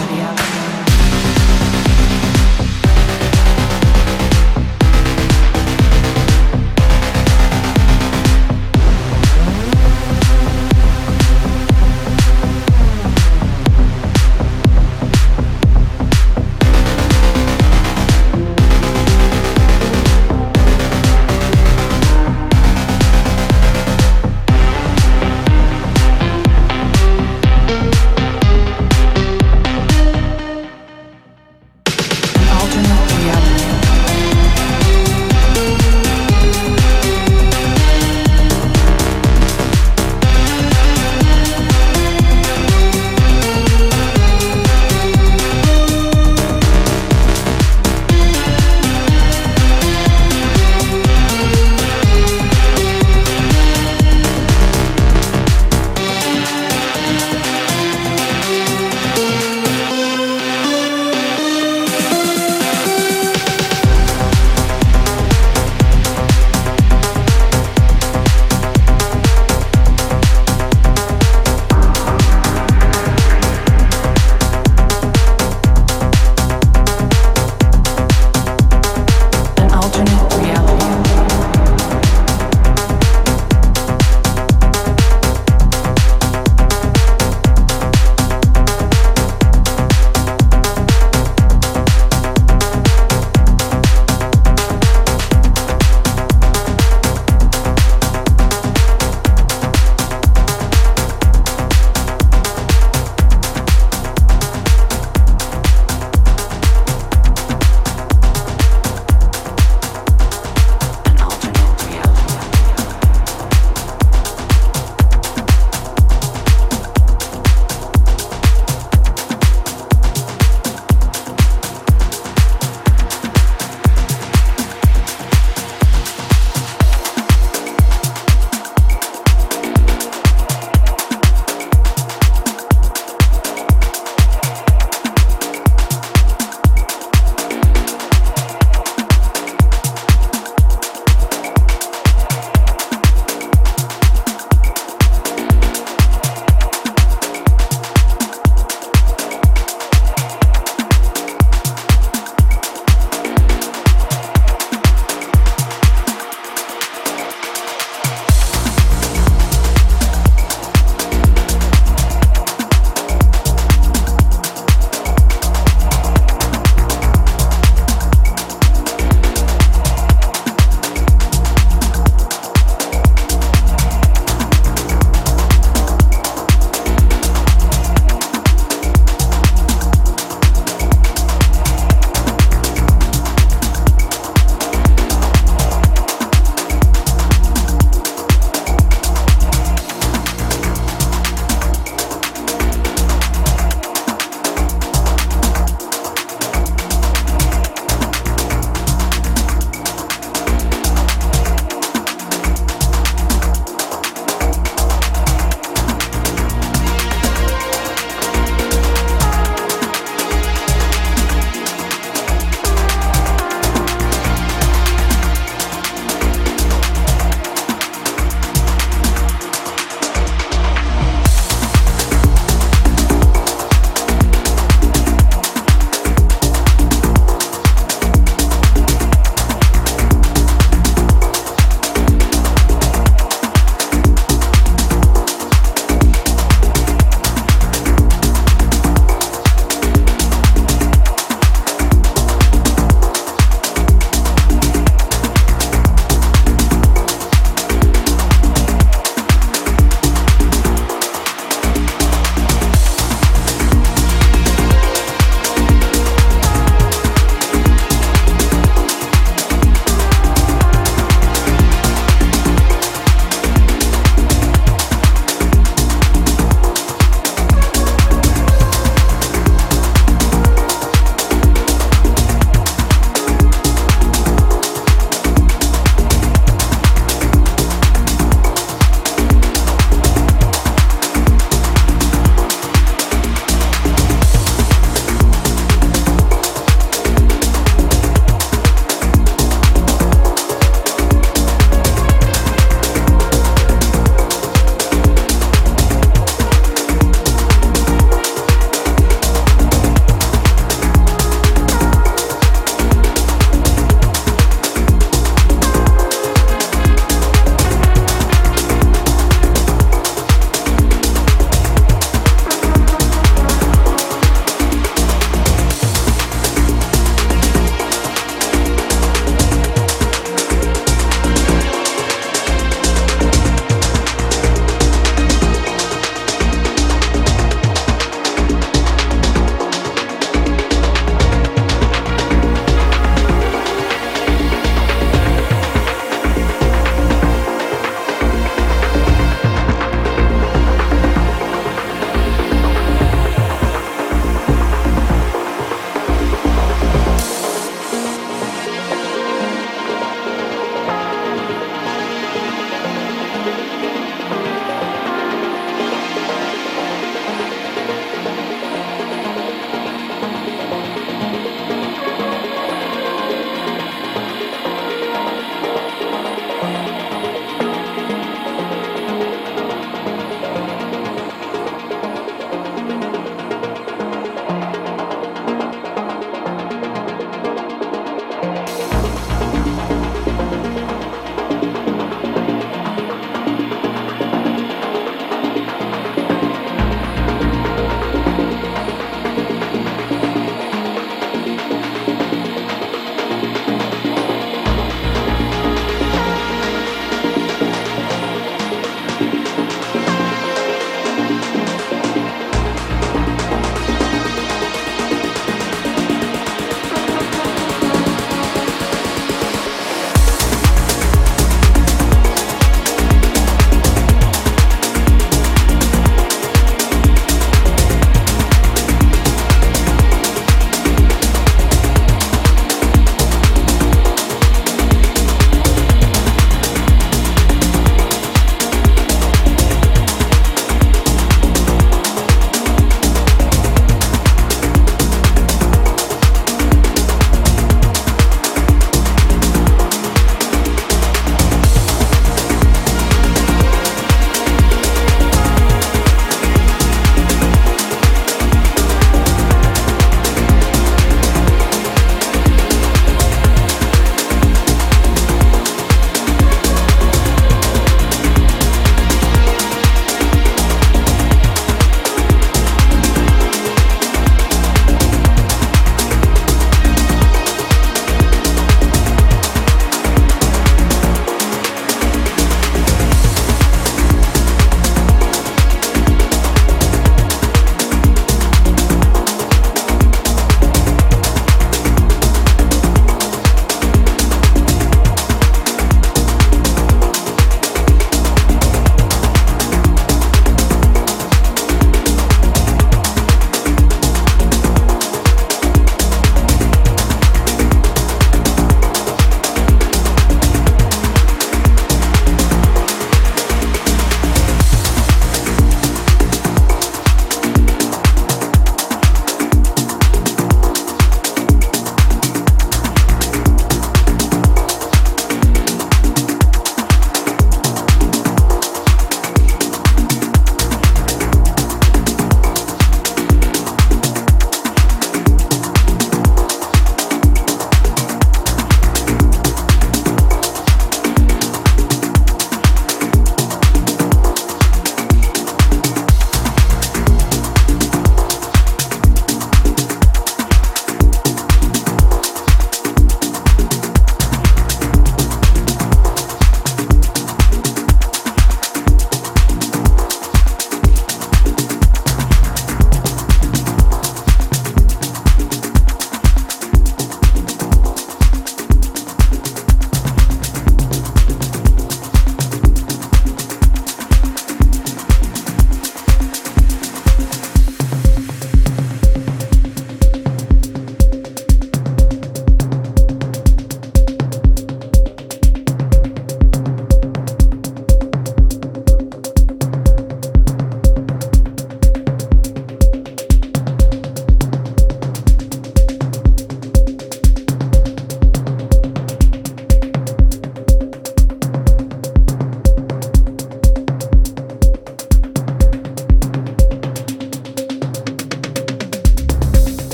body,